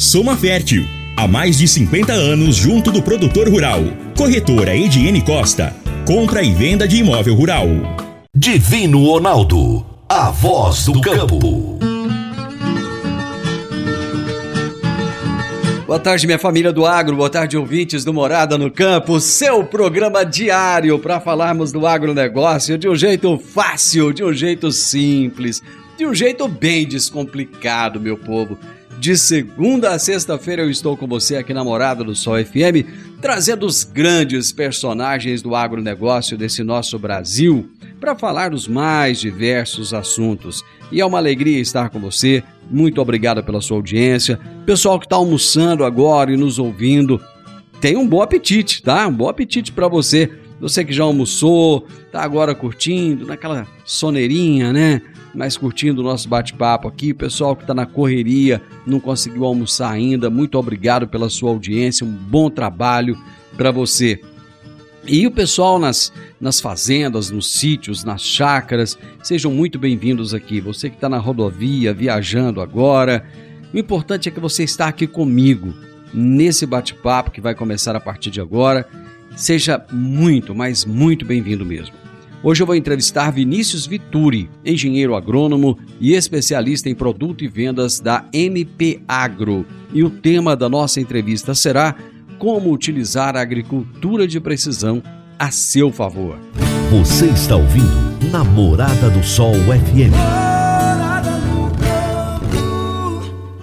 Soma Fértil. Há mais de 50 anos junto do produtor rural. Corretora Ediene Costa. Compra e venda de imóvel rural. Divino Ronaldo. A voz do campo. Boa tarde, minha família do agro, boa tarde, ouvintes do Morada no Campo, seu programa diário para falarmos do agronegócio de um jeito fácil, de um jeito simples, de um jeito bem descomplicado, meu povo. De segunda a sexta-feira eu estou com você aqui na Morada do Sol FM, trazendo os grandes personagens do agronegócio desse nosso Brasil para falar dos mais diversos assuntos. E é uma alegria estar com você. Muito obrigado pela sua audiência. Pessoal que está almoçando agora e nos ouvindo, tenha um bom apetite, tá? Um bom apetite para você. Você que já almoçou, tá agora curtindo, naquela soneirinha, né? Mas curtindo o nosso bate-papo aqui. Pessoal que está na correria, não conseguiu almoçar ainda, muito obrigado pela sua audiência. Um bom trabalho para você. E o pessoal nas, nas fazendas, nos sítios, nas chácaras, sejam muito bem-vindos aqui. Você que está na rodovia, viajando agora, o importante é que você está aqui comigo nesse bate-papo que vai começar a partir de agora. Seja muito, mas muito bem-vindo mesmo. Hoje eu vou entrevistar Vinícius Vituri, engenheiro agrônomo e especialista em produto e vendas da MP Agro. E o tema da nossa entrevista será como utilizar a agricultura de precisão a seu favor. Você está ouvindo Namorada do Sol FM.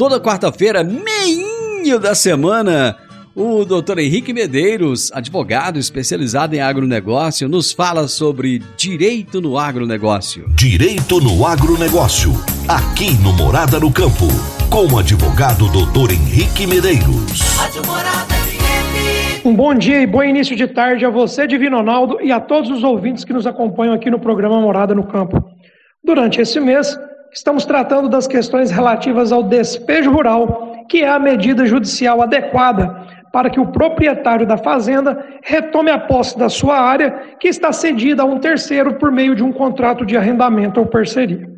Toda quarta-feira, meinho da semana, o Dr. Henrique Medeiros, advogado especializado em agronegócio, nos fala sobre direito no agronegócio. Direito no agronegócio. Aqui no Morada no Campo. Com o advogado Dr. Henrique Medeiros. Um bom dia e bom início de tarde a você, Divino Ronaldo, e a todos os ouvintes que nos acompanham aqui no programa Morada no Campo. Durante esse mês, estamos tratando das questões relativas ao despejo rural, que é a medida judicial adequada para que o proprietário da fazenda retome a posse da sua área, que está cedida a um terceiro por meio de um contrato de arrendamento ou parceria.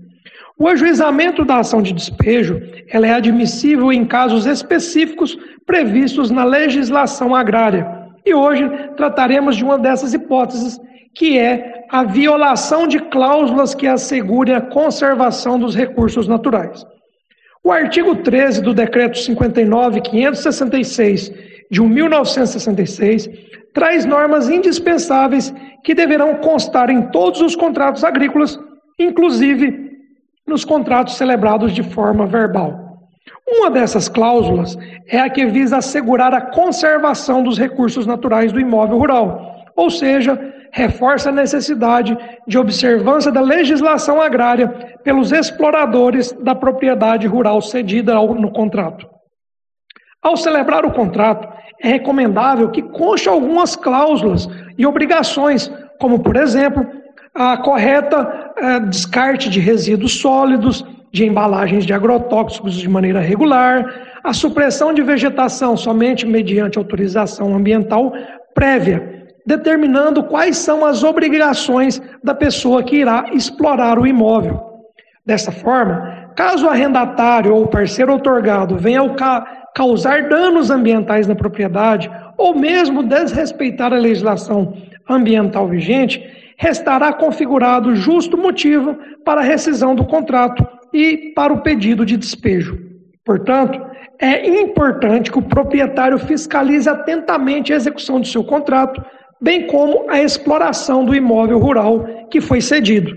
O ajuizamento da ação de despejo ela é admissível em casos específicos previstos na legislação agrária. E hoje trataremos de uma dessas hipóteses, que é a violação de cláusulas que assegurem a conservação dos recursos naturais. O artigo 13 do Decreto 59.566 de 1966 traz normas indispensáveis que deverão constar em todos os contratos agrícolas, inclusive nos contratos celebrados de forma verbal. Uma dessas cláusulas é a que visa assegurar a conservação dos recursos naturais do imóvel rural, ou seja, reforça a necessidade de observância da legislação agrária pelos exploradores da propriedade rural cedida no contrato. Ao celebrar o contrato, é recomendável que conste algumas cláusulas e obrigações, como, por exemplo, a correta eh, descarte de resíduos sólidos, de embalagens de agrotóxicos de maneira regular, a supressão de vegetação somente mediante autorização ambiental prévia, determinando quais são as obrigações da pessoa que irá explorar o imóvel. Dessa forma, caso o arrendatário ou parceiro otorgado venha ca causar danos ambientais na propriedade ou mesmo desrespeitar a legislação ambiental vigente, restará configurado justo motivo para a rescisão do contrato e para o pedido de despejo. Portanto, é importante que o proprietário fiscalize atentamente a execução de seu contrato, bem como a exploração do imóvel rural que foi cedido.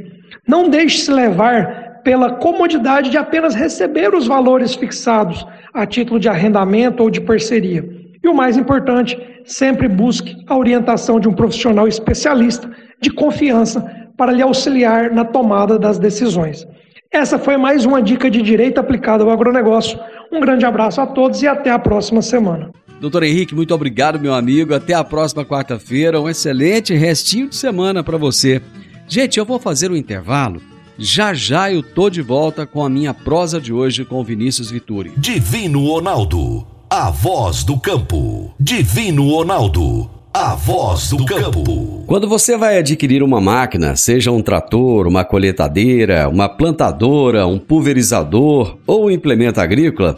Não deixe-se levar pela comodidade de apenas receber os valores fixados a título de arrendamento ou de parceria. E o mais importante, sempre busque a orientação de um profissional especialista de confiança para lhe auxiliar na tomada das decisões. Essa foi mais uma dica de direito aplicado ao agronegócio. Um grande abraço a todos e até a próxima semana. Doutor Henrique, muito obrigado, meu amigo. Até a próxima quarta-feira. Um excelente restinho de semana para você. Gente, eu vou fazer um intervalo. Já já eu tô de volta com a minha prosa de hoje com o Vinícius Vituri. Divino Ronaldo, a voz do campo. Divino Ronaldo, a voz do campo. Quando você vai adquirir uma máquina, seja um trator, uma coletadeira, uma plantadora, um pulverizador ou um implemento agrícola,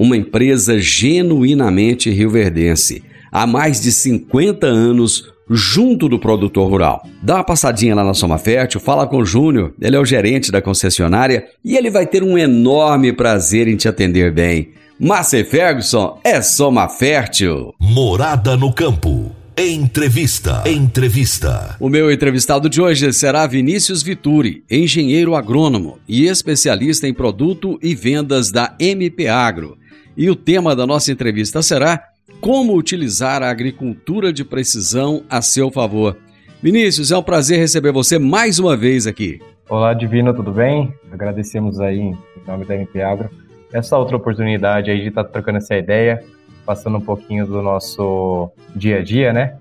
uma empresa genuinamente rioverdense, há mais de 50 anos junto do produtor rural. Dá uma passadinha lá na Soma Fértil, fala com o Júnior, ele é o gerente da concessionária e ele vai ter um enorme prazer em te atender bem. Márcia Ferguson é Soma Fértil. Morada no campo. Entrevista. Entrevista. O meu entrevistado de hoje será Vinícius Vituri, engenheiro agrônomo e especialista em produto e vendas da MP Agro. E o tema da nossa entrevista será Como utilizar a agricultura de precisão a seu favor. Vinícius, é um prazer receber você mais uma vez aqui. Olá, Divino, tudo bem? Agradecemos aí, em nome da MP Agro, essa outra oportunidade aí de estar tá trocando essa ideia, passando um pouquinho do nosso dia a dia, né?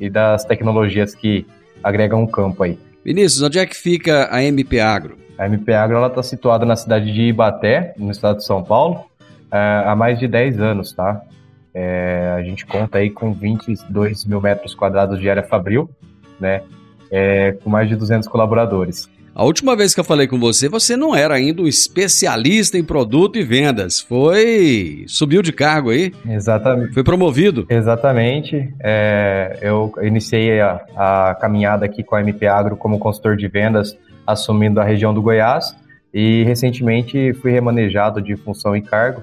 E das tecnologias que agregam o campo aí. Vinícius, onde é que fica a MP Agro? A MP Agro está situada na cidade de Ibaté, no estado de São Paulo, há mais de 10 anos, tá? É, a gente conta aí com 22 mil metros quadrados de área fabril, né? É, com mais de 200 colaboradores. A última vez que eu falei com você, você não era ainda um especialista em produto e vendas. Foi. subiu de cargo aí? Exatamente. Foi promovido? Exatamente. É, eu iniciei a, a, caminhada aqui com a MP Agro como consultor de vendas, assumindo a região do Goiás. E recentemente fui remanejado de função e cargo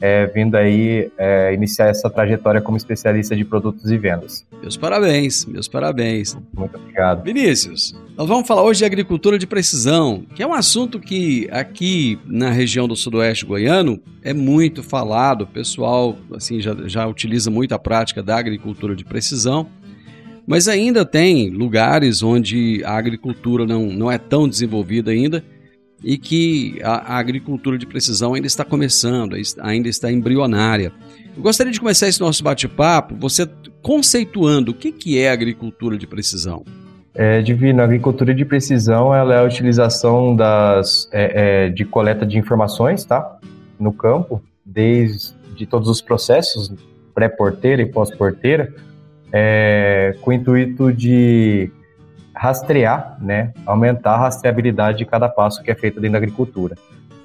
é, vindo aí é, iniciar essa trajetória como especialista de produtos e vendas. Meus parabéns, meus parabéns. Muito obrigado. Vinícius, nós vamos falar hoje de agricultura de precisão, que é um assunto que aqui na região do sudoeste goiano é muito falado, o pessoal assim, já, já utiliza muito a prática da agricultura de precisão. Mas ainda tem lugares onde a agricultura não, não é tão desenvolvida ainda e que a, a, agricultura de precisão ainda está começando, ainda está embrionária. Eu gostaria de começar esse nosso bate-papo, você conceituando o que, que é agricultura de precisão. É, Divino, a agricultura de precisão ela é a utilização das, é, é, de coleta de informações tá? no campo, desde de todos os processos, pré-porteira e pós-porteira, é, com o intuito de rastrear, né, aumentar a rastreabilidade de cada passo que é feito dentro da agricultura.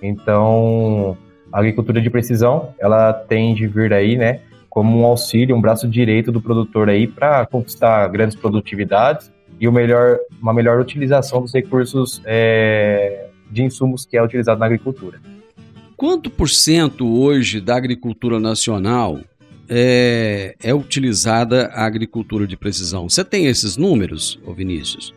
Então, a agricultura de precisão, ela tem de vir aí, né, como um auxílio, um braço direito do produtor aí para conquistar grandes produtividades e o melhor, uma melhor utilização dos recursos é, de insumos que é utilizado na agricultura. Quanto por cento hoje da agricultura nacional é, é utilizada a agricultura de precisão. Você tem esses números, ô Vinícius?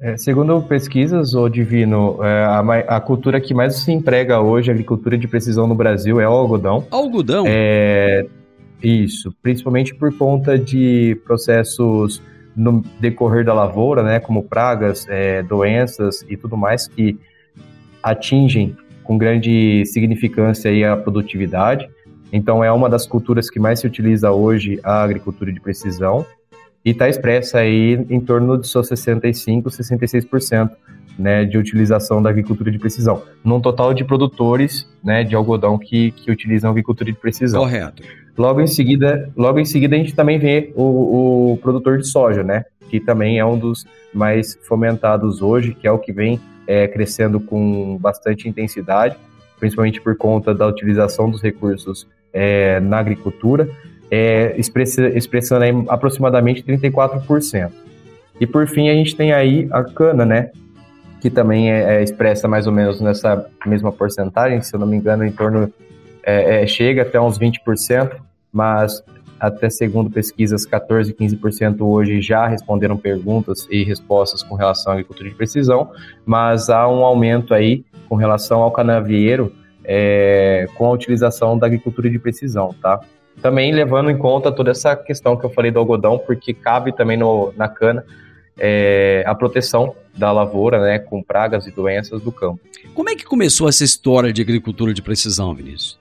É, segundo pesquisas, o Divino, é, a, a, cultura que mais se emprega hoje, a agricultura de precisão no Brasil, é o algodão. Algodão? É, Isso, principalmente por conta de processos no decorrer da lavoura, né, como pragas, é, doenças e tudo mais que atingem com grande significância aí a produtividade. Então é uma das culturas que mais se utiliza hoje a agricultura de precisão e está expressa aí em torno de seus 65, 66% né, de utilização da agricultura de precisão, num total de produtores né, de algodão que, que utilizam agricultura de precisão. Correto. Logo em seguida, logo em seguida a gente também vê o, o produtor de soja, né, que também é um dos mais fomentados hoje, que é o que vem é, crescendo com bastante intensidade, principalmente por conta da utilização dos recursos é, na agricultura, é, expressa, expressando aí aproximadamente 34%. E por fim a gente tem aí a cana, né, que também é, é, expressa mais ou menos nessa mesma porcentagem, se eu não me engano, em torno é, é, chega até uns 20%, mas até segundo pesquisas, 14, 15% hoje já responderam perguntas e respostas com relação à agricultura de precisão, mas há um aumento aí com relação ao canavieiro é, com a utilização da agricultura de precisão, tá? Também levando em conta toda essa questão que eu falei do algodão, porque cabe também no, na cana é, a proteção da lavoura, né, com pragas e doenças do campo. Como é que começou essa história de agricultura de precisão, Vinícius?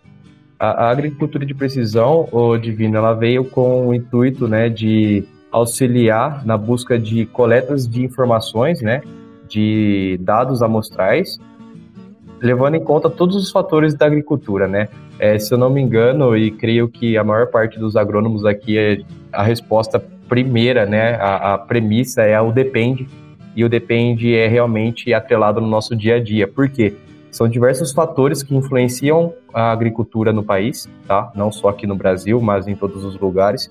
A, a agricultura de precisão, o Divino, ela veio com o intuito, né, de auxiliar na busca de coletas de informações, né, de dados amostrais, levando em conta todos os fatores da agricultura, né? É, se eu não me engano, e creio que a maior parte dos agrônomos aqui, é, a resposta primeira, né, a, a premissa é o depende, e o depende é realmente atrelado no nosso dia a dia. Por quê? São diversos fatores que influenciam a agricultura no país, tá? Não só aqui no Brasil, mas em todos os lugares.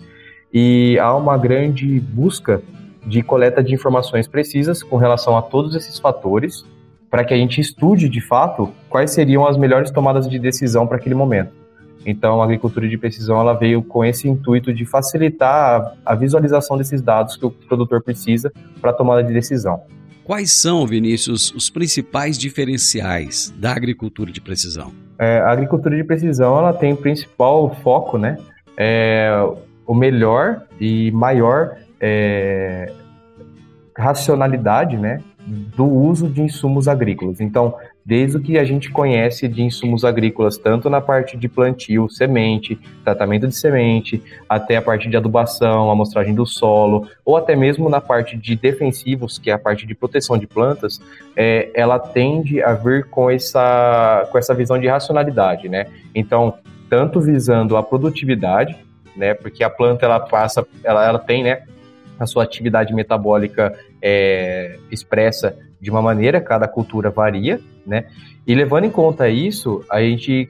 E há uma grande busca de coleta de informações precisas com relação a todos esses fatores, para que a gente estude de fato quais seriam as melhores tomadas de decisão para aquele momento. Então, a agricultura de precisão ela veio com esse intuito de facilitar a, visualização desses dados que o produtor precisa para a tomada de decisão. Quais são, Vinícius, os principais diferenciais da agricultura de precisão? É, a agricultura de precisão ela tem o principal foco, né? É, o melhor e maior é, racionalidade, né, do uso de insumos agrícolas. Então, desde o que a gente conhece de insumos agrícolas, tanto na parte de plantio, semente, tratamento de semente, até a parte de adubação, amostragem do solo, ou até mesmo na parte de defensivos, que é a parte de proteção de plantas, é, ela tende a vir com essa, com essa visão de racionalidade, né? Então, tanto visando a produtividade, né? Porque a planta ela passa, ela, ela tem, né? A sua atividade metabólica é, expressa de uma maneira, cada cultura varia, né? E levando em conta isso, a gente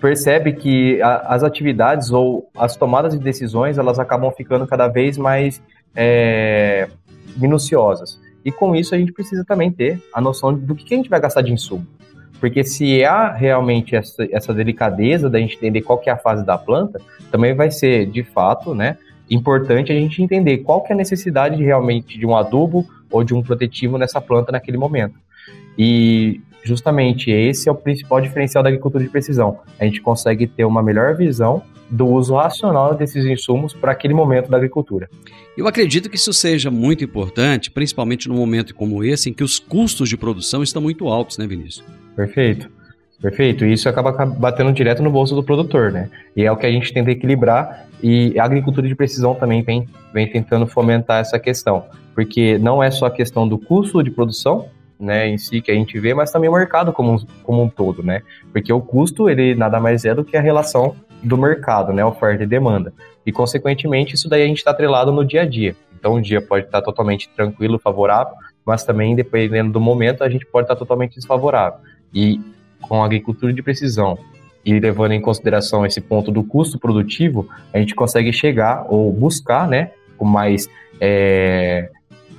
percebe que a, as atividades ou as tomadas de decisões elas acabam ficando cada vez mais é, minuciosas. E com isso a gente precisa também ter a noção do que, que a gente vai gastar de insumo. Porque se há realmente essa, essa delicadeza da gente entender qual que é a fase da planta, também vai ser, de fato, né, importante a gente entender qual que é a necessidade de, realmente de um adubo ou de um protetivo nessa planta naquele momento. E justamente esse é o principal diferencial da agricultura de precisão. A gente consegue ter uma melhor visão do uso racional desses insumos para aquele momento da agricultura. Eu acredito que isso seja muito importante, principalmente num momento como esse, em que os custos de produção estão muito altos, né, Vinícius? Perfeito. Perfeito. E isso acaba batendo direto no bolso do produtor, né? E é o que a gente tenta equilibrar e a agricultura de precisão também vem, vem tentando fomentar essa questão porque não é só a questão do custo de produção, né, em si que a gente vê, mas também o mercado como um, como um todo, né? Porque o custo, ele nada mais é do que a relação do mercado, né, oferta e demanda. E, consequentemente, isso daí a gente está atrelado no dia a dia. Então, o dia pode estar tá totalmente tranquilo, favorável, mas também, dependendo do momento, a gente pode estar tá totalmente desfavorável. E com a agricultura de precisão e levando em consideração esse ponto do custo produtivo, a gente consegue chegar ou buscar, né, com mais é,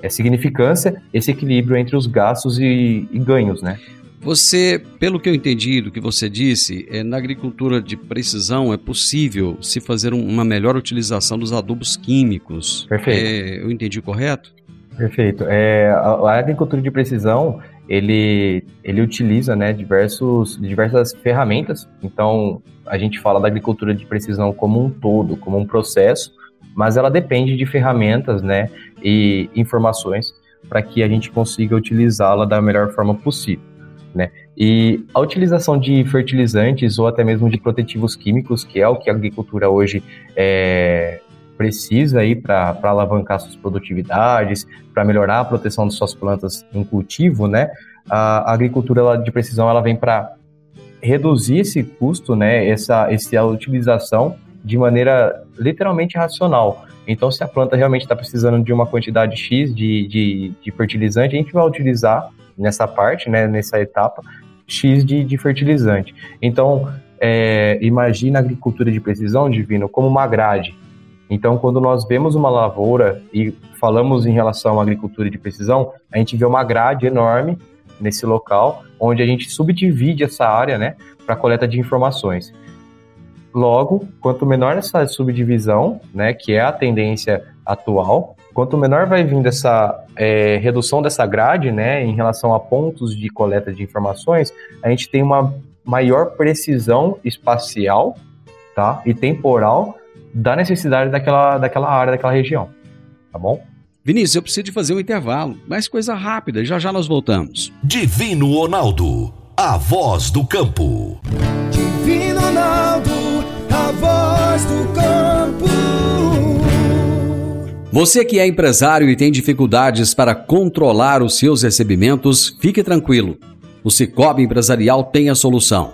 é, significância esse equilíbrio entre os gastos e, e ganhos, né? Você, pelo que eu entendi do que você disse, é, na agricultura de precisão é possível se fazer um, uma melhor utilização dos adubos químicos. Perfeito. É, eu entendi correto? Perfeito. É, a, a, agricultura de precisão, ele, ele utiliza né, diversos, diversas ferramentas. Então, a gente fala da agricultura de precisão como um todo, como um processo, mas ela depende de ferramentas né, e informações para que a gente consiga utilizá-la da melhor forma possível. Né? E a utilização de fertilizantes ou até mesmo de protetivos químicos, que é o que a agricultura hoje é, precisa aí para alavancar suas produtividades, para melhorar a proteção de suas plantas em cultivo, né? A, agricultura de precisão ela vem para reduzir esse custo, né? Essa, essa utilização de maneira literalmente racional. Então, se a planta realmente está precisando de uma quantidade X de, de, de, fertilizante, a gente vai utilizar nessa parte, né, nessa etapa, X de, de fertilizante. Então, é, imagina a agricultura de precisão, Divino, como uma grade. Então, quando nós vemos uma lavoura e falamos em relação à agricultura de precisão, a gente vê uma grade enorme nesse local, onde a gente subdivide essa área, né, para coleta de informações. Logo, quanto menor essa subdivisão, né, que é a tendência atual, quanto menor vai vindo essa é, redução dessa grade, né, em relação a pontos de coleta de informações, a gente tem uma maior precisão espacial, tá, e temporal da necessidade daquela, daquela área, daquela região. Tá bom? Vinícius, eu preciso de fazer um intervalo, mas coisa rápida, já já nós voltamos. Divino Ronaldo, a voz do campo. Divino Ronaldo, a voz do campo. Você que é empresário e tem dificuldades para controlar os seus recebimentos, fique tranquilo. O Cicobi Empresarial tem a solução.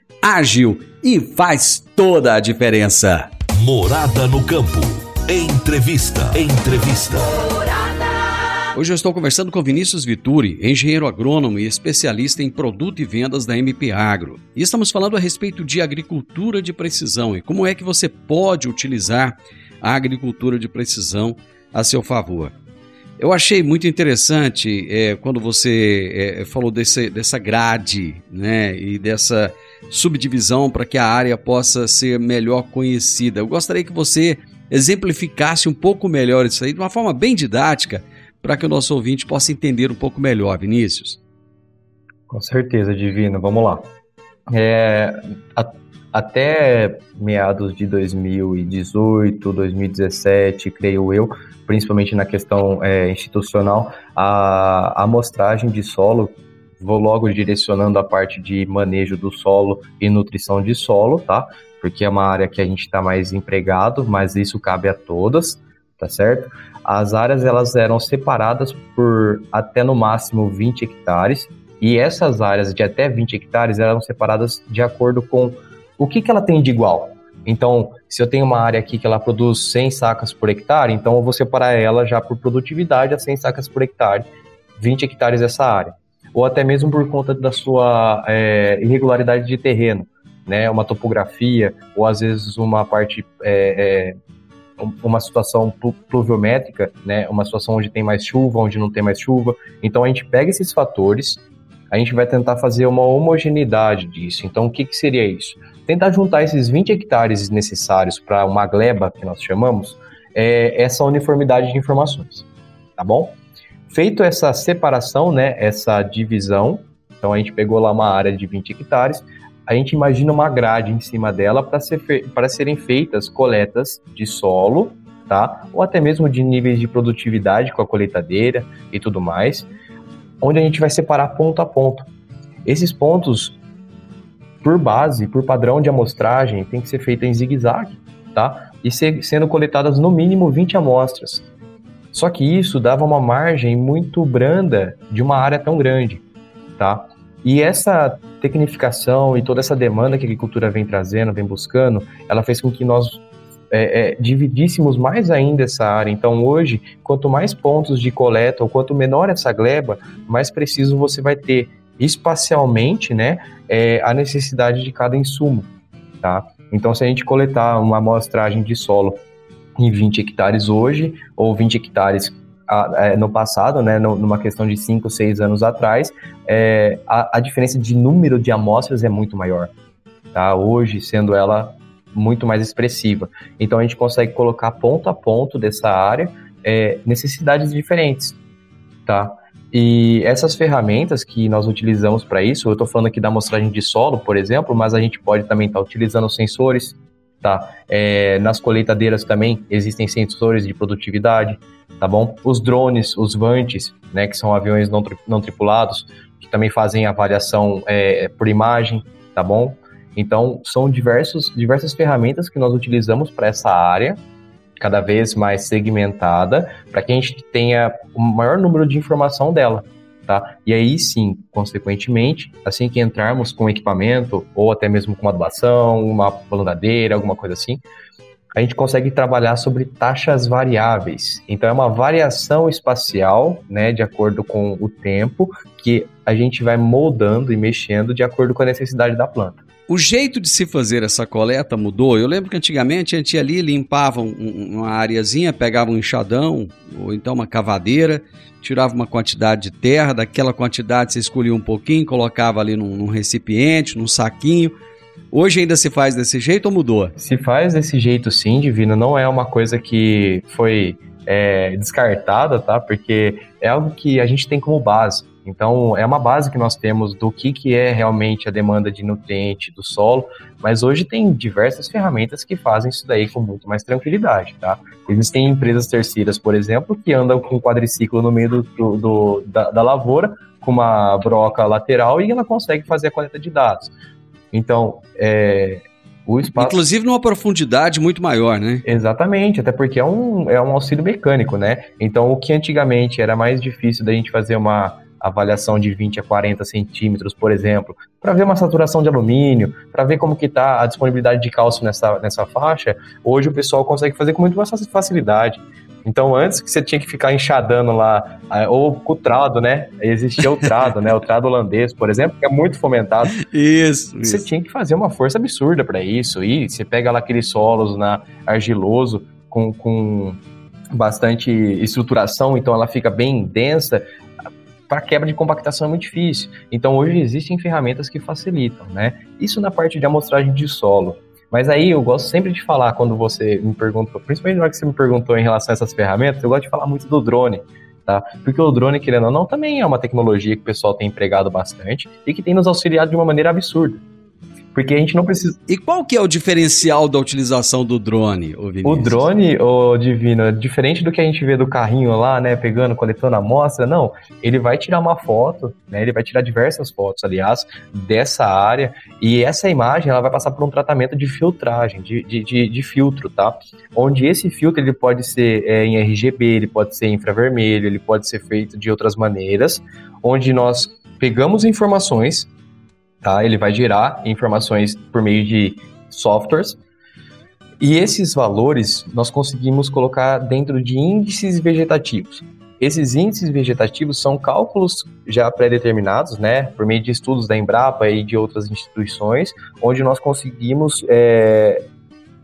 ágil e faz toda a diferença. Morada no campo. Entrevista. Entrevista. Hoje eu estou conversando com Vinícius Vituri, engenheiro agrônomo e especialista em produto e vendas da MP Agro. E estamos falando a respeito de agricultura de precisão e como é que você pode utilizar a agricultura de precisão a seu favor. Eu achei muito interessante é, quando você é, falou desse, dessa grade né, e dessa subdivisão para que a área possa ser melhor conhecida. Eu gostaria que você exemplificasse um pouco melhor isso aí de uma forma bem didática para que o nosso ouvinte possa entender um pouco melhor, Vinícius. Com certeza, Divino. Vamos lá. É, a, até meados de 2018, 2017, creio eu, principalmente na questão é, institucional, a amostragem de solo vou logo direcionando a parte de manejo do solo e nutrição de solo, tá? Porque é uma área que a gente está mais empregado, mas isso cabe a todas, tá certo? As áreas elas eram separadas por até no máximo 20 hectares, e essas áreas de até 20 hectares eram separadas de acordo com o que, que ela tem de igual. Então, se eu tenho uma área aqui que ela produz 100 sacas por hectare, então eu vou separar ela já por produtividade a 100 sacas por hectare, 20 hectares essa área ou até mesmo por conta da sua é, irregularidade de terreno, né? Uma topografia, ou às vezes uma parte, é, é, uma situação pluviométrica, né? Uma situação onde tem mais chuva, onde não tem mais chuva. Então a gente pega esses fatores, a gente vai tentar fazer uma homogeneidade disso. Então o que, que seria isso? Tentar juntar esses 20 hectares necessários para uma gleba, que nós chamamos, é essa uniformidade de informações, tá bom? Feito essa separação, né, essa divisão, então a gente pegou lá uma área de 20 hectares, a gente imagina uma grade em cima dela para ser serem feitas coletas de solo, tá? Ou até mesmo de níveis de produtividade com a coletadeira e tudo mais, onde a gente vai separar ponto a ponto. Esses pontos, por base, por padrão de amostragem, tem que ser feito em zigue-zague, tá? E ser, sendo coletadas no mínimo 20 amostras. Só que isso dava uma margem muito branda de uma área tão grande, tá? E essa tecnificação e toda essa demanda que a agricultura vem trazendo, vem buscando, ela fez com que nós é, é, dividíssemos mais ainda essa área. Então, hoje, quanto mais pontos de coleta ou quanto menor essa gleba, mais preciso você vai ter espacialmente, né, é, a necessidade de cada insumo, tá? Então, se a gente coletar uma amostragem de solo em 20 hectares hoje, ou 20 hectares é, no passado, né, numa questão de 5, 6 anos atrás, é, a, a, diferença de número de amostras é muito maior. Tá? Hoje, sendo ela muito mais expressiva. Então, a gente consegue colocar ponto a ponto dessa área é, necessidades diferentes. Tá? E essas ferramentas que nós utilizamos para isso, eu estou falando aqui da amostragem de solo, por exemplo, mas a gente pode também estar tá utilizando sensores, tá? É, nas colheitadeiras também existem sensores de produtividade, tá bom? Os drones, os vantes, né, que são aviões não, tri não tripulados, que também fazem avaliação é, por imagem, tá bom? Então, são diversos, diversas ferramentas que nós utilizamos para essa área, cada vez mais segmentada, para que a gente tenha o maior número de informação dela. Tá? E aí sim, consequentemente, assim que entrarmos com equipamento, ou até mesmo com uma doação, uma plantadeira, alguma coisa assim, a gente consegue trabalhar sobre taxas variáveis. Então é uma variação espacial, né, de acordo com o tempo, que a gente vai moldando e mexendo de acordo com a necessidade da planta. O jeito de se fazer essa coleta mudou. Eu lembro que antigamente a gente ia ali, limpava um, uma areazinha, pegava um enxadão ou então uma cavadeira, tirava uma quantidade de terra, daquela quantidade você escolhia um pouquinho, colocava ali num, num recipiente, num saquinho. Hoje ainda se faz desse jeito ou mudou? Se faz desse jeito sim, Divino. Não é uma coisa que foi é, descartada, tá? Porque é algo que a gente tem como base. Então, é uma base que nós temos do que, que é realmente a demanda de nutriente do solo, mas hoje tem diversas ferramentas que fazem isso daí com muito mais tranquilidade, tá? Existem empresas terceiras, por exemplo, que andam com quadriciclo no meio do, do da, da lavoura, com uma broca lateral, e ela consegue fazer a coleta de dados. Então, é, o espaço... Inclusive numa profundidade muito maior, né? Exatamente, até porque é um, é um auxílio mecânico, né? Então, o que antigamente era mais difícil da gente fazer uma avaliação de 20 a 40 centímetros, por exemplo, para ver uma saturação de alumínio, para ver como que está a disponibilidade de cálcio nessa, nessa faixa, hoje o pessoal consegue fazer com muito mais facilidade. Então, antes que você tinha que ficar enxadando lá, ou com o trado, né? Existia o trado, né? O trado holandês, por exemplo, que é muito fomentado. Isso. Você isso. tinha que fazer uma força absurda para isso. E você pega lá aqueles solos na argiloso com, com bastante estruturação, então ela fica bem densa para quebra de compactação é muito difícil. Então hoje existem ferramentas que facilitam, né? Isso na parte de amostragem de solo. Mas aí eu gosto sempre de falar quando você me perguntou, principalmente na hora que você me perguntou em relação a essas ferramentas, eu gosto de falar muito do drone. Tá? Porque o drone, querendo ou não, também é uma tecnologia que o pessoal tem empregado bastante e que tem nos auxiliado de uma maneira absurda. Porque a gente não precisa. E qual que é o diferencial da utilização do drone, o O drone, o Divino, é diferente do que a gente vê do carrinho lá, né, pegando, coletando a amostra, não. Ele vai tirar uma foto, né? Ele vai tirar diversas fotos, aliás, dessa área. E essa imagem ela vai passar por um tratamento de filtragem, de, de, de, de filtro, tá? Onde esse filtro ele pode ser é, em RGB, ele pode ser infravermelho, ele pode ser feito de outras maneiras, onde nós pegamos informações tá? Ele vai gerar informações por meio de softwares. E esses valores nós conseguimos colocar dentro de índices vegetativos. Esses índices vegetativos são cálculos já pré-determinados, né, por meio de estudos da Embrapa e de outras instituições, onde nós conseguimos é,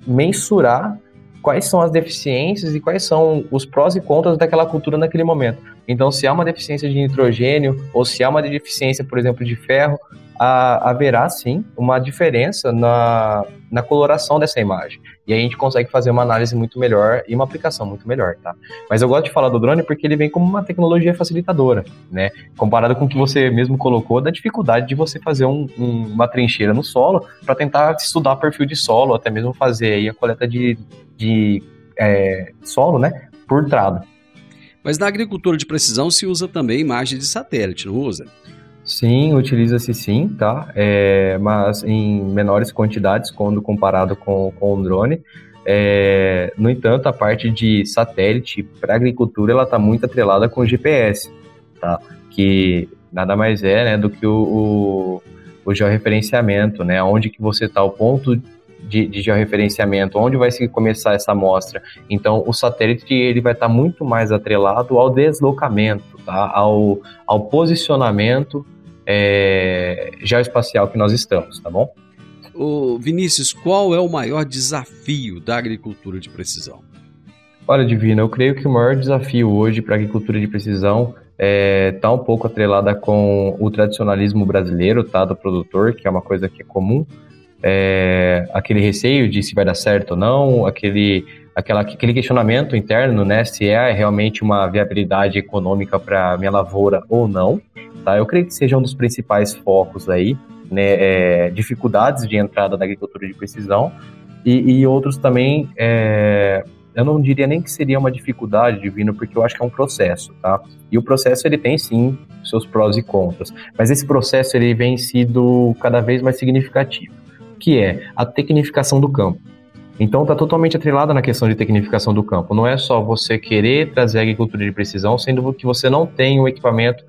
mensurar quais são as deficiências e quais são os prós e contras daquela cultura naquele momento. Então, se há uma deficiência de nitrogênio ou se há uma deficiência, por exemplo, de ferro, a, haverá sim uma diferença na, na coloração dessa imagem. E aí a gente consegue fazer uma análise muito melhor e uma aplicação muito melhor, tá? Mas eu gosto de falar do drone porque ele vem como uma tecnologia facilitadora, né? Comparado com o que você mesmo colocou, da dificuldade de você fazer um, um, uma trincheira no solo para tentar estudar perfil de solo, até mesmo fazer aí a coleta de, de é, solo, né? Por trado. Mas na agricultura de precisão se usa também imagem de satélite, não usa? Sim, utiliza-se sim, tá? É, mas em menores quantidades quando comparado com, com o drone. É, no entanto, a parte de satélite para agricultura ela está muito atrelada com o GPS, tá? Que nada mais é né, do que o, o, o georreferenciamento, né? Onde que você está, o ponto de, de georreferenciamento, onde vai se começar essa amostra. Então, o satélite ele vai estar tá muito mais atrelado ao deslocamento, tá? ao, ao posicionamento é, geoespacial que nós estamos, tá bom? Ô Vinícius, qual é o maior desafio da agricultura de precisão? Olha, Divina, eu creio que o maior desafio hoje para a agricultura de precisão está é, tá um pouco atrelada com o tradicionalismo brasileiro, tá, do produtor, que é uma coisa que é comum, é, aquele receio de se vai dar certo ou não, aquele, aquela, aquele questionamento interno, né, se é realmente uma viabilidade econômica para minha lavoura ou não, tá? Eu creio que seja um dos principais focos aí, né, é, dificuldades de entrada da agricultura de precisão e, e outros também é, eu não diria nem que seria uma dificuldade divina, porque eu acho que é um processo, tá? E o processo ele tem sim seus prós e contras, mas esse processo ele vem sido cada vez mais significativo, que é a tecnificação do campo. Então está totalmente atrelada na questão de tecnificação do campo. Não é só você querer trazer agricultura de precisão, sendo que você não tem o equipamento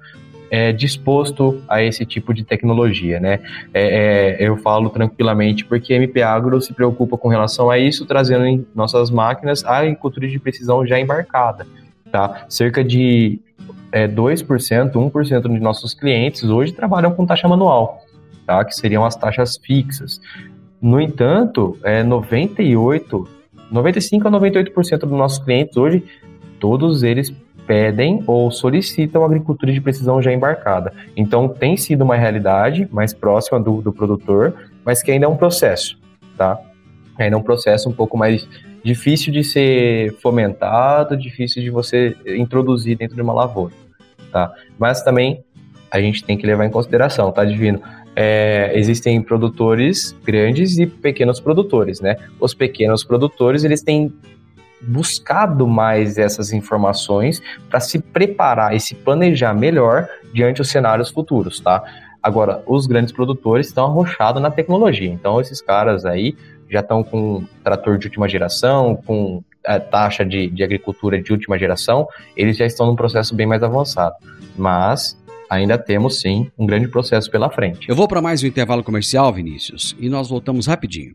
é, disposto a esse tipo de tecnologia, né? É, é, eu falo tranquilamente porque a MP Agro se preocupa com relação a isso, trazendo em nossas máquinas a agricultura de precisão já embarcada, tá? Cerca de é, 2%, 1% de nossos clientes hoje trabalham com taxa manual, tá? Que seriam as taxas fixas. No entanto, é 98, 95 a 98% dos nossos clientes hoje, todos eles pedem ou solicitam agricultura de precisão já embarcada. Então, tem sido uma realidade mais próxima do, do produtor, mas que ainda é um processo, tá? Ainda é um processo um pouco mais difícil de ser fomentado, difícil de você introduzir dentro de uma lavoura, tá? Mas também a gente tem que levar em consideração, tá, Divino? É, existem produtores grandes e pequenos produtores, né? Os pequenos produtores, eles têm buscado mais essas informações para se preparar e se planejar melhor diante dos cenários futuros, tá? Agora, os grandes produtores estão arrochados na tecnologia, então esses caras aí já estão com trator de última geração, com a taxa de, de agricultura de última geração, eles já estão num processo bem mais avançado. Mas ainda temos sim um grande processo pela frente. Eu vou para mais um intervalo comercial, Vinícius, e nós voltamos rapidinho.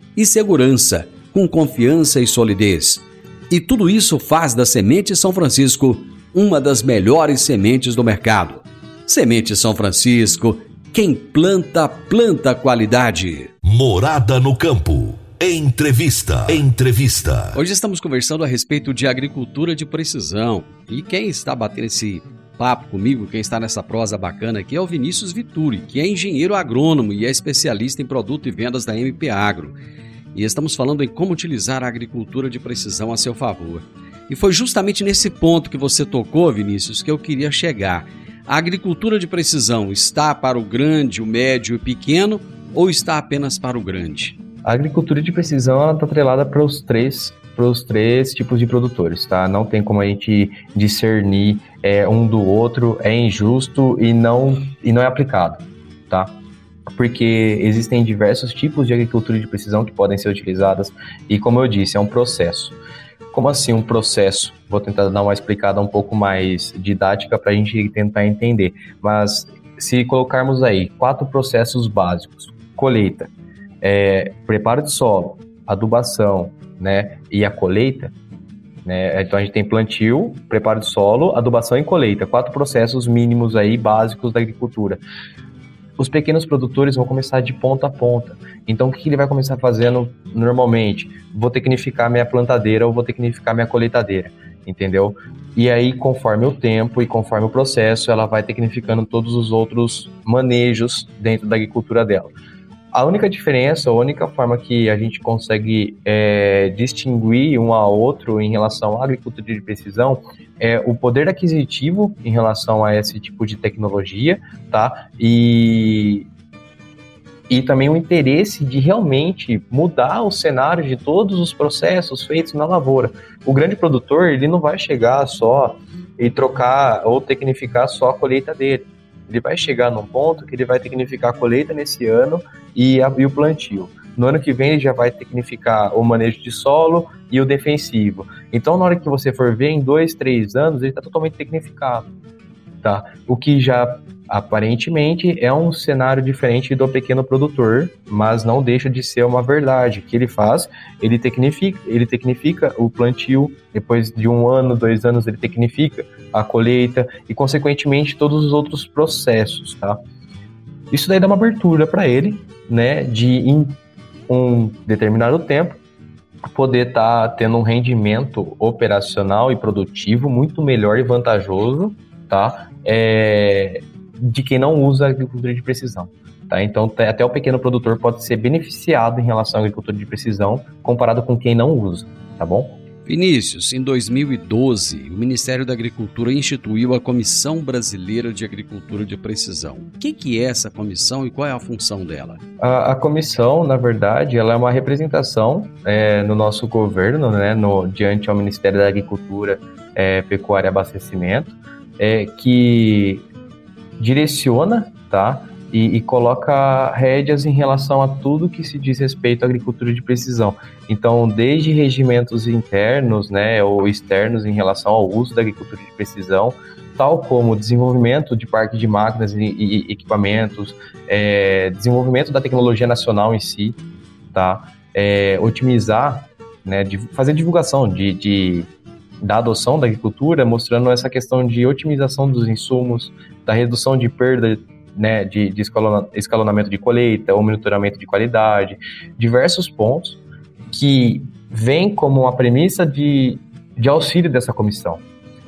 e segurança, com confiança e solidez. E tudo isso faz da Semente São Francisco uma das melhores sementes do mercado. Semente São Francisco, quem planta, planta qualidade. Morada no campo. Entrevista. Entrevista. Hoje estamos conversando a respeito de agricultura de precisão. E quem está batendo esse papo comigo, quem está nessa prosa bacana aqui é o Vinícius Vituri, que é engenheiro agrônomo e é especialista em produto e vendas da MP Agro. E estamos falando em como utilizar a agricultura de precisão a seu favor. E foi justamente nesse ponto que você tocou, Vinícius, que eu queria chegar. A agricultura de precisão está para o grande, o médio e o pequeno ou está apenas para o grande? A agricultura de precisão está atrelada para os três para os três tipos de produtores, tá? Não tem como a gente discernir é, um do outro, é injusto e não, e não é aplicado, tá? Porque existem diversos tipos de agricultura de precisão que podem ser utilizadas e, como eu disse, é um processo. Como assim um processo? Vou tentar dar uma explicada um pouco mais didática para a gente tentar entender. Mas se colocarmos aí quatro processos básicos: colheita, é, preparo de solo, adubação, né, e a colheita, né? Então a gente tem plantio, preparo de solo, adubação e colheita, quatro processos mínimos aí básicos da agricultura. Os pequenos produtores vão começar de ponta a ponta. Então o que ele vai começar fazendo normalmente? Vou tecnificar minha plantadeira ou vou tecnificar minha colheitadeira, entendeu? E aí, conforme o tempo e conforme o processo, ela vai tecnificando todos os outros manejos dentro da agricultura dela. A única diferença, a única forma que a gente consegue é, distinguir um ao outro em relação à agricultura de precisão é o poder aquisitivo em relação a esse tipo de tecnologia, tá? E, e também o interesse de realmente mudar o cenário de todos os processos feitos na lavoura. O grande produtor, ele não vai chegar só e trocar ou tecnificar só a colheita dele. Ele vai chegar num ponto que ele vai tecnificar a colheita nesse ano e, a, e o plantio. No ano que vem ele já vai tecnificar o manejo de solo e o defensivo. Então, na hora que você for ver, em dois, três anos, ele está totalmente tecnificado. Tá? O que já aparentemente é um cenário diferente do pequeno produtor, mas não deixa de ser uma verdade. Que ele faz? Ele tecnifica, ele tecnifica o plantio, depois de um ano, dois anos, ele tecnifica a colheita e, consequentemente, todos os outros processos, tá? Isso daí dá uma abertura para ele, né, de em um determinado tempo poder estar tá tendo um rendimento operacional e produtivo muito melhor e vantajoso, tá? É, de quem não usa agricultura de precisão. Tá? Então, até o pequeno produtor pode ser beneficiado em relação à agricultura de precisão comparado com quem não usa, tá bom? Vinícius, em 2012, o Ministério da Agricultura instituiu a Comissão Brasileira de Agricultura de Precisão. O que, é essa comissão e qual é a função dela? A, a comissão, na verdade, ela é uma representação é, no nosso governo, né, no, diante ao Ministério da Agricultura, é, Pecuária e Abastecimento, é, que direciona, tá? E, e, coloca rédeas em relação a tudo que se diz respeito à agricultura de precisão. Então, desde regimentos internos, né, ou externos em relação ao uso da agricultura de precisão, tal como desenvolvimento de parque de máquinas e, e equipamentos, é, desenvolvimento da tecnologia nacional em si, tá? É, otimizar, né, de fazer divulgação de, de da adoção da agricultura, mostrando essa questão de otimização dos insumos, da redução de perda né, de, de escalonamento de colheita, ou monitoramento de qualidade, diversos pontos que vêm como uma premissa de, de auxílio dessa comissão.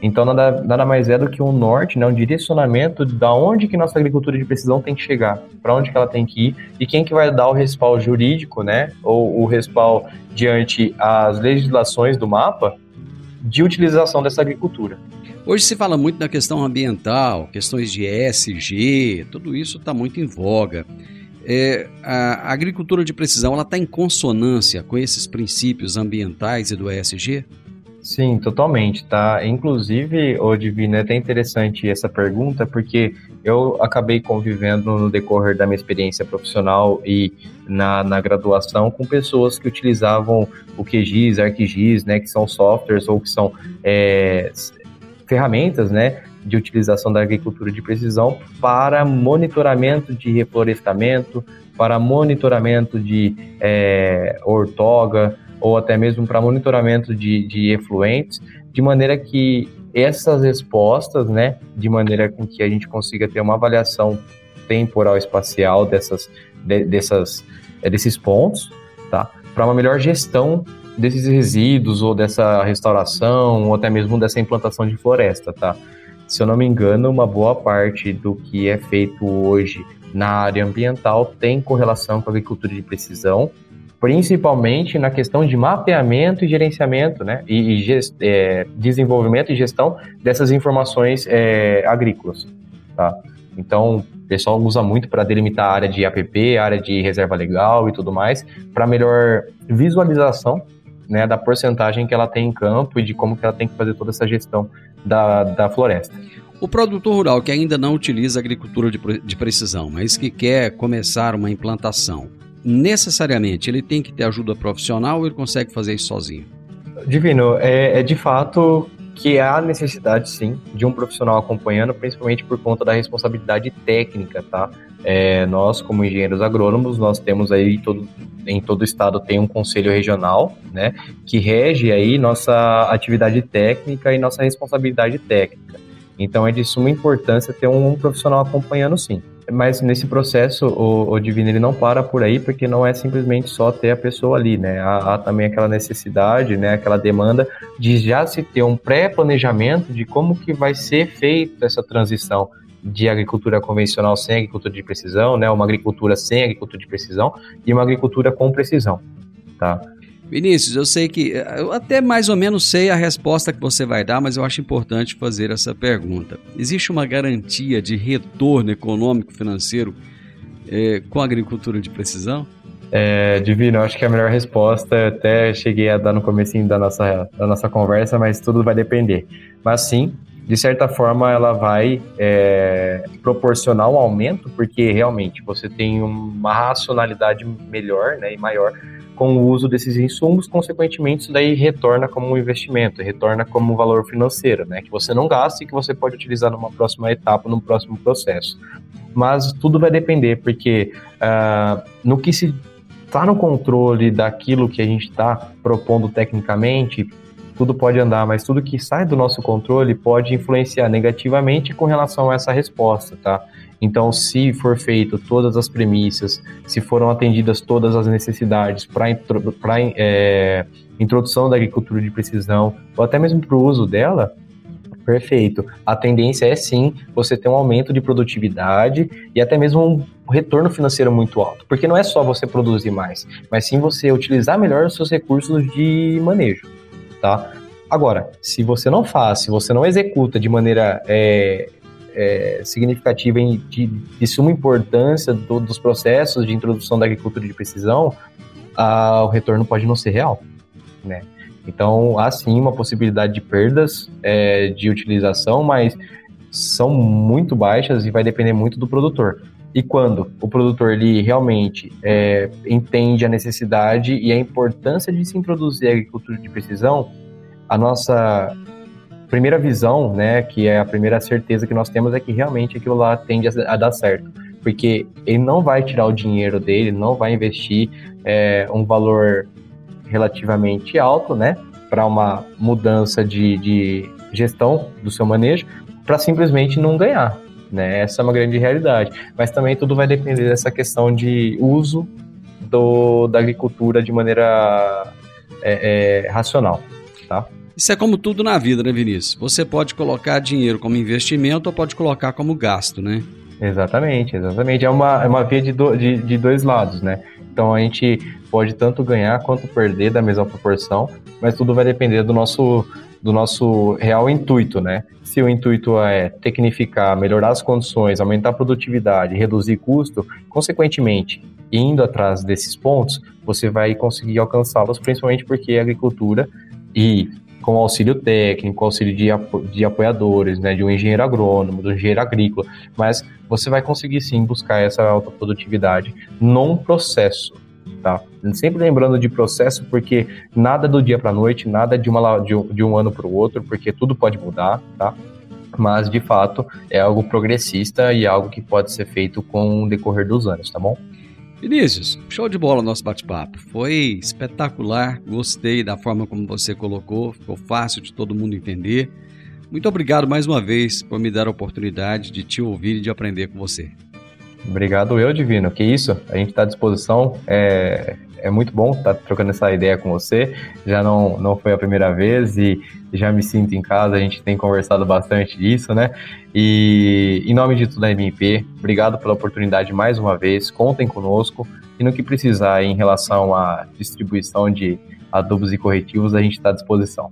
Então, nada, nada mais é do que um norte, né, um direcionamento de onde que nossa agricultura de precisão tem que chegar, para onde que ela tem que ir, e quem que vai dar o respaldo jurídico, né, ou o respaldo diante as legislações do mapa, de utilização dessa agricultura. Hoje se fala muito da questão ambiental, questões de ESG, tudo isso está muito em voga. É, a agricultura de precisão ela está em consonância com esses princípios ambientais e do ESG? Sim, totalmente, tá? Inclusive, o Divino, é até interessante essa pergunta, porque eu acabei convivendo no decorrer da minha experiência profissional e na, na graduação com pessoas que utilizavam o QGIS, ArcGIS, né, que são softwares ou que são é, ferramentas, né, de utilização da agricultura de precisão para monitoramento de reflorestamento, para monitoramento de é, ortoga, ou até mesmo para monitoramento de, de efluentes, de maneira que essas respostas, né, de maneira com que a gente consiga ter uma avaliação temporal espacial dessas, de, dessas, é, desses pontos, tá, para uma melhor gestão desses resíduos ou dessa restauração ou até mesmo dessa implantação de floresta, tá? Se eu não me engano, uma boa parte do que é feito hoje na área ambiental tem correlação com a agricultura de precisão, principalmente na questão de mapeamento e gerenciamento, né, e, e gest, é, desenvolvimento e gestão dessas informações é, agrícolas, tá? Então, o pessoal usa muito para delimitar a área de APP, área de reserva legal e tudo mais, para melhor visualização né, da porcentagem que ela tem em campo e de como que ela tem que fazer toda essa gestão da, da floresta. O produtor rural que ainda não utiliza agricultura de, de precisão, mas que quer começar uma implantação, necessariamente ele tem que ter ajuda profissional ou ele consegue fazer isso sozinho? Divino, é, é de fato que há necessidade sim de um profissional acompanhando, principalmente por conta da responsabilidade técnica, tá? É, nós, como engenheiros agrônomos, nós temos aí todo, em todo estado tem um conselho regional, né, que rege aí nossa atividade técnica e nossa responsabilidade técnica. Então é de suma importância ter um profissional acompanhando sim. Mas nesse processo, o, o Divino ele não para por aí, porque não é simplesmente só ter a pessoa ali, né? Há, há também aquela necessidade, né? Aquela demanda de já se ter um pré-planejamento de como que vai ser feita essa transição de agricultura convencional sem agricultura de precisão, né? Uma agricultura sem agricultura de precisão e uma agricultura com precisão, tá? Vinícius, eu sei que. Eu até mais ou menos sei a resposta que você vai dar, mas eu acho importante fazer essa pergunta. Existe uma garantia de retorno econômico financeiro é, com a agricultura de precisão? É, Divino, acho que a melhor resposta até cheguei a dar no começo da nossa, da nossa conversa, mas tudo vai depender. Mas sim, de certa forma ela vai é, proporcionar um aumento, porque realmente você tem uma racionalidade melhor né, e maior com o uso desses insumos, consequentemente isso daí retorna como um investimento, retorna como um valor financeiro, né, que você não gasta e que você pode utilizar numa próxima etapa, num próximo processo. Mas tudo vai depender, porque uh, no que se está no controle daquilo que a gente está propondo tecnicamente, tudo pode andar, mas tudo que sai do nosso controle pode influenciar negativamente com relação a essa resposta, tá? Então, se for feito todas as premissas, se foram atendidas todas as necessidades para é, introdução da agricultura de precisão, ou até mesmo para o uso dela, perfeito. A tendência é sim você ter um aumento de produtividade e até mesmo um retorno financeiro muito alto, porque não é só você produzir mais, mas sim você utilizar melhor os seus recursos de manejo tá? Agora, se você não faz, se você não executa de maneira é, é, significativa e de, de, suma importância do, dos processos de introdução da agricultura de precisão, a, o retorno pode não ser real, né? Então, há sim uma possibilidade de perdas é, de utilização, mas são muito baixas e vai depender muito do produtor. E quando o produtor ele realmente é, entende a necessidade e a importância de se introduzir a agricultura de precisão, a nossa primeira visão, né, que é a primeira certeza que nós temos é que realmente aquilo lá tende a, dar certo, porque ele não vai tirar o dinheiro dele, não vai investir é, um valor relativamente alto, né, para uma mudança de, de gestão do seu manejo, para simplesmente não ganhar. Né? Essa é uma grande realidade. Mas também tudo vai depender dessa questão de uso do, da agricultura de maneira é, é, racional. Tá? Isso é como tudo na vida, né, Vinícius? Você pode colocar dinheiro como investimento ou pode colocar como gasto, né? Exatamente, exatamente. É uma, é uma via de, do, de, de dois lados, né? Então a gente pode tanto ganhar quanto perder da mesma proporção, mas tudo vai depender do nosso, do nosso real intuito, né? Se o intuito é tecnificar, melhorar as condições, aumentar a produtividade, reduzir custo, consequentemente, indo atrás desses pontos, você vai conseguir alcançá-los, principalmente porque a agricultura e com auxílio técnico, auxílio de, de apoiadores, né, de um engenheiro agrônomo, do engenheiro agrícola, mas você vai conseguir sim buscar essa alta produtividade num processo, tá? Sempre lembrando de processo, porque nada do dia para a noite, nada de, uma, de, um, de um ano para o outro, porque tudo pode mudar, tá? Mas, de fato, é algo progressista e algo que pode ser feito com o decorrer dos anos, tá bom? Vinícius, show de bola nosso bate-papo. Foi espetacular, gostei da forma como você colocou, ficou fácil de todo mundo entender. Muito obrigado mais uma vez por me dar a oportunidade de te ouvir e de aprender com você. Obrigado eu, Divino. Que isso, a gente está à disposição. É, é muito bom estar tá trocando essa ideia com você. Já não, não foi a primeira vez e já me sinto em casa. A gente tem conversado bastante disso, né? E em nome de tudo da MP, obrigado pela oportunidade mais uma vez. Contem conosco e no que precisar em relação à distribuição de adubos e corretivos, a gente está à disposição.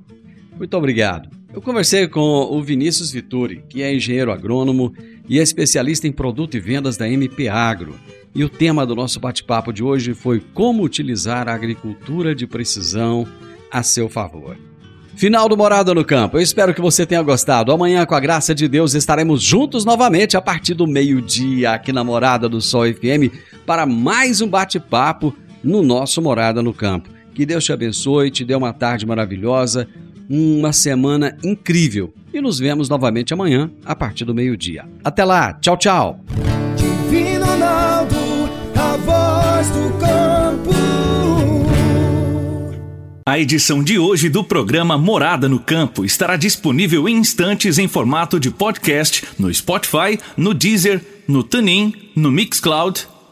Muito obrigado. Eu conversei com o Vinícius Vituri, que é engenheiro agrônomo e é especialista em produto e vendas da MP Agro. E o tema do nosso bate-papo de hoje foi como utilizar a agricultura de precisão a seu favor. Final do Morada no Campo. Eu espero que você tenha gostado. Amanhã, com a graça de Deus, estaremos juntos novamente a partir do meio-dia aqui na Morada do Sol FM para mais um bate-papo no nosso Morada no Campo. Que Deus te abençoe, te dê uma tarde maravilhosa uma semana incrível. E nos vemos novamente amanhã, a partir do meio-dia. Até lá, tchau, tchau. Divino Ronaldo, a voz do campo. A edição de hoje do programa Morada no Campo estará disponível em instantes em formato de podcast no Spotify, no Deezer, no TuneIn, no Mixcloud,